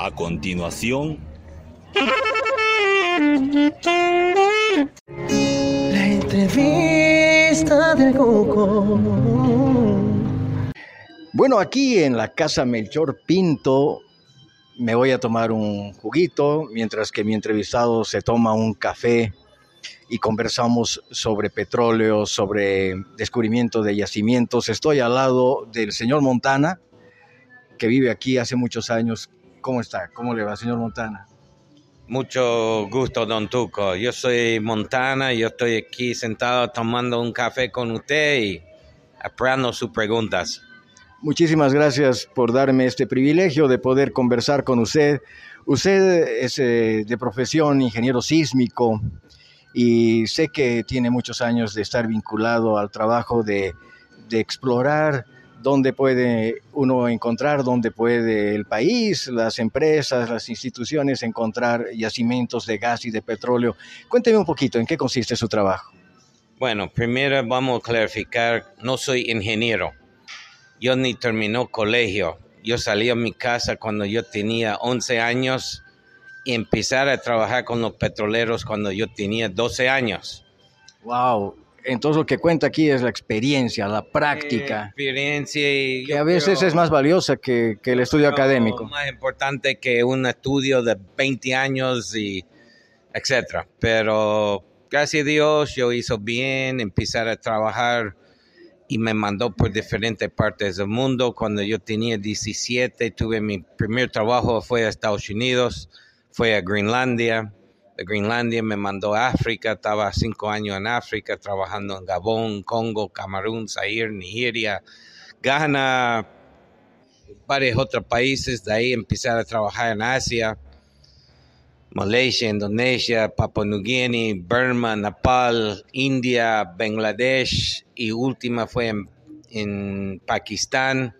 A continuación, La entrevista del Coco. Bueno, aquí en la casa Melchor Pinto me voy a tomar un juguito mientras que mi entrevistado se toma un café y conversamos sobre petróleo, sobre descubrimiento de yacimientos. Estoy al lado del señor Montana, que vive aquí hace muchos años. ¿Cómo está? ¿Cómo le va, señor Montana? Mucho gusto, don Tuco. Yo soy Montana, yo estoy aquí sentado tomando un café con usted y esperando sus preguntas. Muchísimas gracias por darme este privilegio de poder conversar con usted. Usted es eh, de profesión ingeniero sísmico y sé que tiene muchos años de estar vinculado al trabajo de, de explorar dónde puede uno encontrar, dónde puede el país, las empresas, las instituciones encontrar yacimientos de gas y de petróleo. Cuénteme un poquito en qué consiste su trabajo. Bueno, primero vamos a clarificar, no soy ingeniero. Yo ni terminó colegio. Yo salí a mi casa cuando yo tenía 11 años y empezar a trabajar con los petroleros cuando yo tenía 12 años. Wow. Entonces lo que cuenta aquí es la experiencia, la práctica, Experiencia y que a veces creo- es más valiosa que, que el estudio académico. Más importante que un estudio de 20 años y etcétera. Pero gracias a Dios yo hizo bien empezar a trabajar y me mandó por diferentes partes del mundo. Cuando yo tenía 17 tuve mi primer trabajo fue a Estados Unidos, fue a Groenlandia. De Groenlandia me mandó a África, estaba cinco años en África trabajando en Gabón, Congo, Camerún, Zaire, Nigeria, Ghana, varios otros países. De ahí empezar a trabajar en Asia, Malaysia, Indonesia, Papua New Guinea, Burma, Nepal, India, Bangladesh y última fue en, en Pakistán,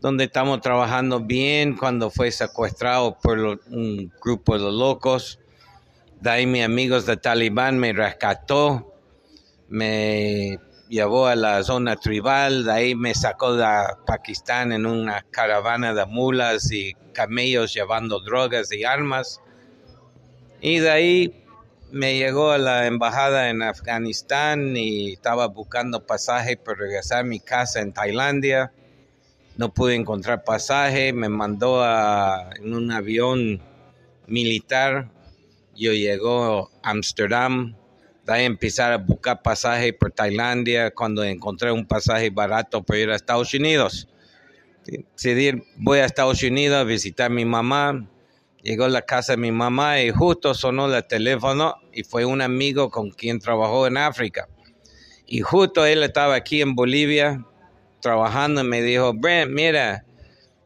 donde estamos trabajando bien cuando fue secuestrado por un grupo de locos. De ahí mis amigos de Talibán me rescató, me llevó a la zona tribal, de ahí me sacó de Pakistán en una caravana de mulas y camellos llevando drogas y armas. Y de ahí me llegó a la embajada en Afganistán y estaba buscando pasaje para regresar a mi casa en Tailandia. No pude encontrar pasaje, me mandó a- en un avión militar. Yo llegó a Amsterdam, de ahí empezar a buscar pasaje por Tailandia cuando encontré un pasaje barato para ir a Estados Unidos. Decidí, voy a Estados Unidos a visitar a mi mamá. Llegó a la casa de mi mamá y justo sonó el teléfono y fue un amigo con quien trabajó en África. Y justo él estaba aquí en Bolivia trabajando y me dijo, Brent, mira,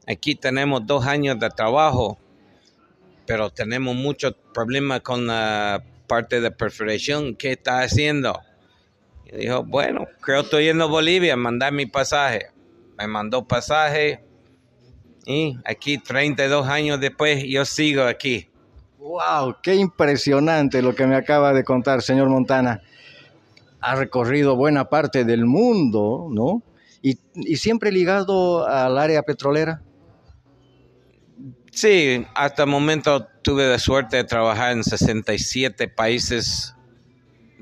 aquí tenemos dos años de trabajo, pero tenemos muchos problemas con la parte de perforación. ¿Qué está haciendo? Y dijo, bueno, creo que estoy yendo a Bolivia, mandar mi pasaje. Me mandó pasaje y aquí 32 años después yo sigo aquí. ¡Wow! ¡Qué impresionante lo que me acaba de contar, señor Montana! Ha recorrido buena parte del mundo, ¿no? Y, y siempre ligado al área petrolera. Sí, hasta el momento tuve la suerte de trabajar en 67 países,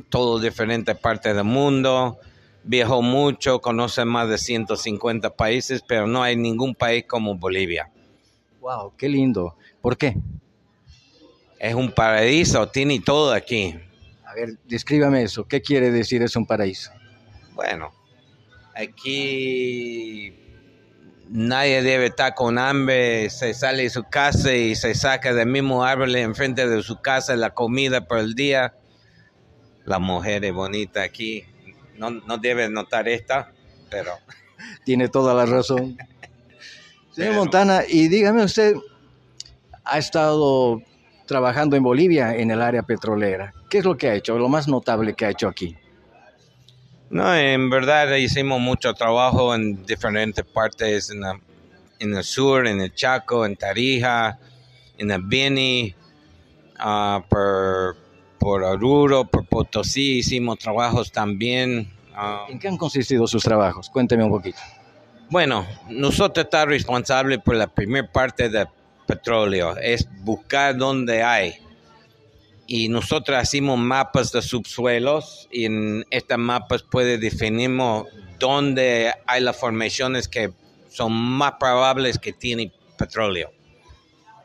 todos diferentes partes del mundo. Viajó mucho, conoce más de 150 países, pero no hay ningún país como Bolivia. ¡Wow! ¡Qué lindo! ¿Por qué? Es un paraíso, tiene todo aquí. A ver, descríbame eso. ¿Qué quiere decir es un paraíso? Bueno, aquí nadie debe estar con hambre, se sale de su casa y se saca del mismo árbol enfrente de su casa la comida por el día. La mujer es bonita aquí, no, no debe notar esta, pero Tiene toda la razón. Señor Montana, y dígame usted, ha estado trabajando en Bolivia en el área petrolera. ¿Qué es lo que ha hecho? Lo más notable que ha hecho aquí. No, en verdad hicimos mucho trabajo en diferentes partes, en, la- en el sur, en el Chaco, en Tarija, en el Beni, ah, por, por Oruro, por Potosí, hicimos trabajos también. ah, ¿En qué han consistido sus trabajos? Cuénteme un poquito. Bueno, nosotros estamos responsables por la primera parte de petróleo, es buscar dónde hay. Y nosotros hacemos mapas de subsuelos y en estas mapas puede definimos dónde hay las formaciones que son más probables que tienen petróleo.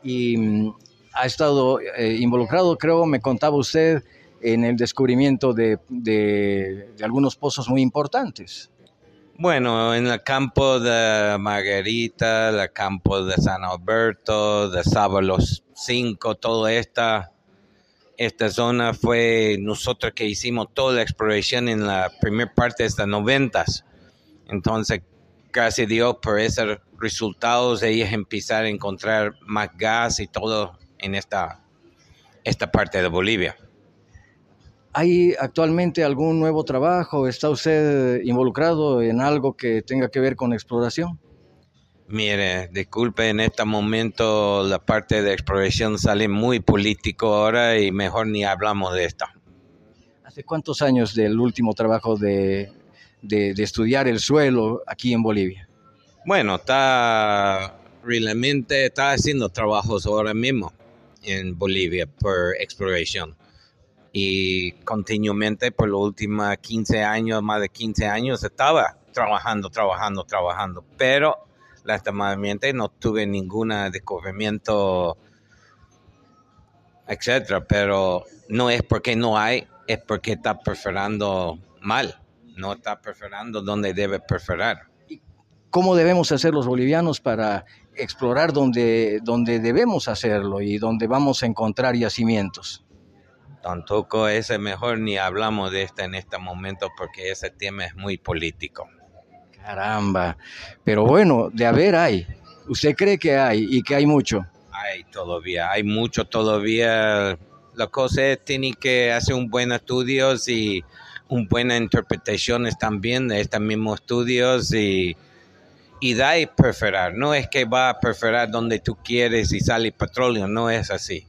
Y mm, ha estado eh, involucrado, creo, me contaba usted, en el descubrimiento de, de, de algunos pozos muy importantes. Bueno, en el campo de Margarita, el campo de San Alberto, de Sábalos 5, toda esta, esta zona fue nosotros que hicimos toda la exploración en la primera parte de los noventas. Entonces, gracias a Dios por esos resultados, ellos empezaron a encontrar más gas y todo en esta, esta parte de Bolivia. ¿Hay actualmente algún nuevo trabajo? ¿Está usted involucrado en algo que tenga que ver con exploración? Mire, disculpe, en este momento la parte de exploración sale muy político ahora y mejor ni hablamos de esto. ¿Hace cuántos años del último trabajo de, de, de estudiar el suelo aquí en Bolivia? Bueno, está realmente está haciendo trabajos ahora mismo en Bolivia por exploración y continuamente por los últimos 15 años, más de 15 años, estaba trabajando, trabajando, trabajando, pero no tuve ningún descubrimiento, etcétera, pero no es porque no hay, es porque está perforando mal, no está perforando donde debe perforar. ¿Cómo debemos hacer los bolivianos para explorar donde, donde debemos hacerlo y donde vamos a encontrar yacimientos? Tampoco es mejor ni hablamos de esto en este momento porque ese tema es muy político. Caramba, pero bueno, de haber hay. ¿Usted cree que hay y que hay mucho? Hay todavía, hay mucho todavía. La cosa es tiene que hacer un buen estudio y un buena interpretaciones también de estos mismos estudios y, y da y perforar. No es que va a perforar donde tú quieres y sale petróleo, no es así.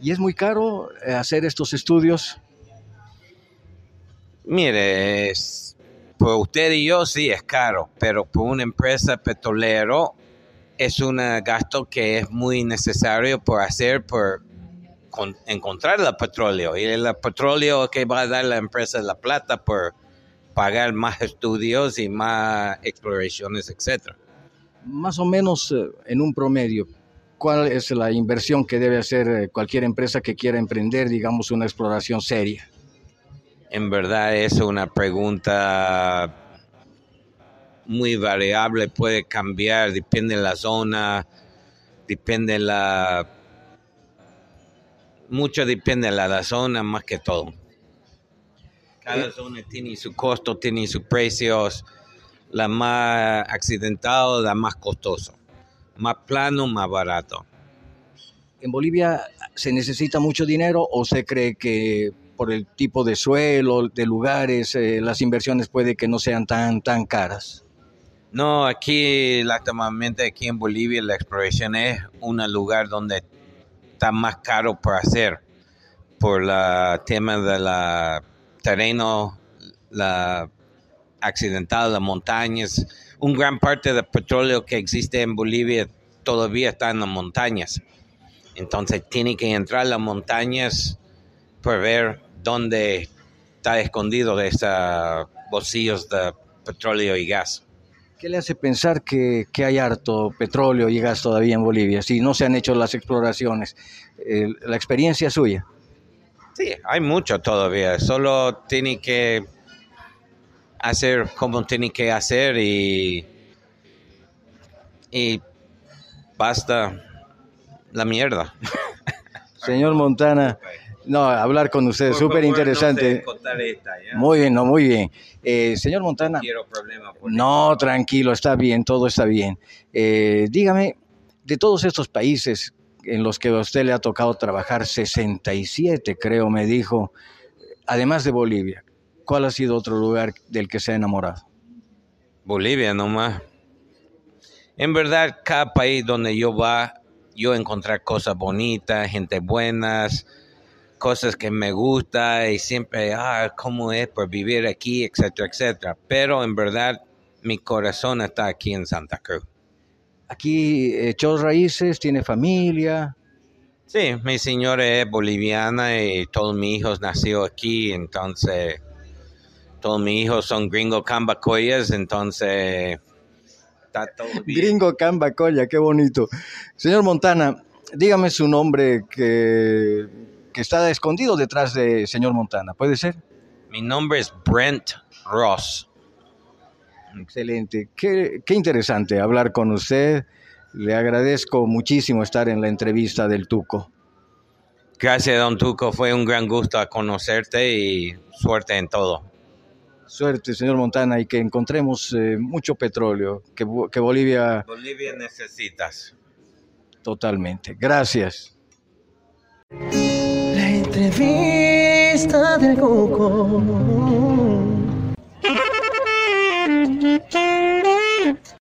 ¿Y es muy caro eh, hacer estos estudios? Mire, es, por usted y yo sí es caro, pero por una empresa petrolero es un gasto que es muy necesario por hacer, por con, encontrar el petróleo. Y el petróleo que va a dar la empresa la plata por pagar más estudios y más exploraciones, etcétera. Más o menos eh, en un promedio, ¿cuál es la inversión que debe hacer eh, cualquier empresa que quiera emprender, digamos, una exploración seria? En verdad es una pregunta muy variable, puede cambiar, depende de la zona, depende de la... Mucho depende de la, la zona más que todo. Cada zona tiene su costo, tiene sus precios. La más accidentada, la más costosa. Más plano, más barato. ¿En Bolivia se necesita mucho dinero o se cree que por el tipo de suelo, de lugares, eh, las inversiones puede que no sean tan, tan caras? No, aquí, lastimamente, aquí en Bolivia la exploración es un lugar donde está más caro por hacer, por el tema de la terreno, la accidental, las montañas. Un gran parte del petróleo que existe en Bolivia todavía está en las montañas. Entonces tiene que entrar las montañas para ver dónde está escondido de esos bolsillos de petróleo y gas. ¿Qué le hace pensar que, que, hay harto petróleo y gas todavía en Bolivia si no se han hecho las exploraciones? Eh, ¿La experiencia suya? Sí, hay mucho todavía. Solo tiene que hacer como tiene que hacer y, y basta la mierda. Señor Montana, no, hablar con usted, súper interesante. No muy bien, no, muy bien. Eh, señor Montana. No, no, tranquilo, está bien, todo está bien. Eh, dígame, de todos estos países en los que a usted le ha tocado trabajar, 67 creo me dijo, además de Bolivia, ¿cuál ha sido otro lugar del que se ha enamorado? Bolivia nomás. En verdad, cada país donde yo va, yo encontrar cosas bonitas, gente buenas, cosas que me gusta y siempre, ah, cómo es por vivir aquí, etcétera, etcétera. Pero en verdad, mi corazón está aquí en Santa Cruz. aquí echó raíces, tiene familia. Sí, mi señora es boliviana y todos mis hijos nació aquí, entonces todos mis hijos son gringo cambacoyas, entonces está todo bien. Gringo Cambacoya, qué bonito. Señor Montana, dígame su nombre que, que está escondido detrás de señor Montana, ¿puede ser? Mi nombre es Brent Ross. Excelente, qué, qué interesante hablar con usted. Le agradezco muchísimo estar en la entrevista del Tuco. Gracias, don Tuco, fue un gran gusto conocerte y suerte en todo. Suerte, señor Montana, y que encontremos eh, mucho petróleo, que, que Bolivia Bolivia necesitas. totalmente. Gracias. Entrevista del Cuco.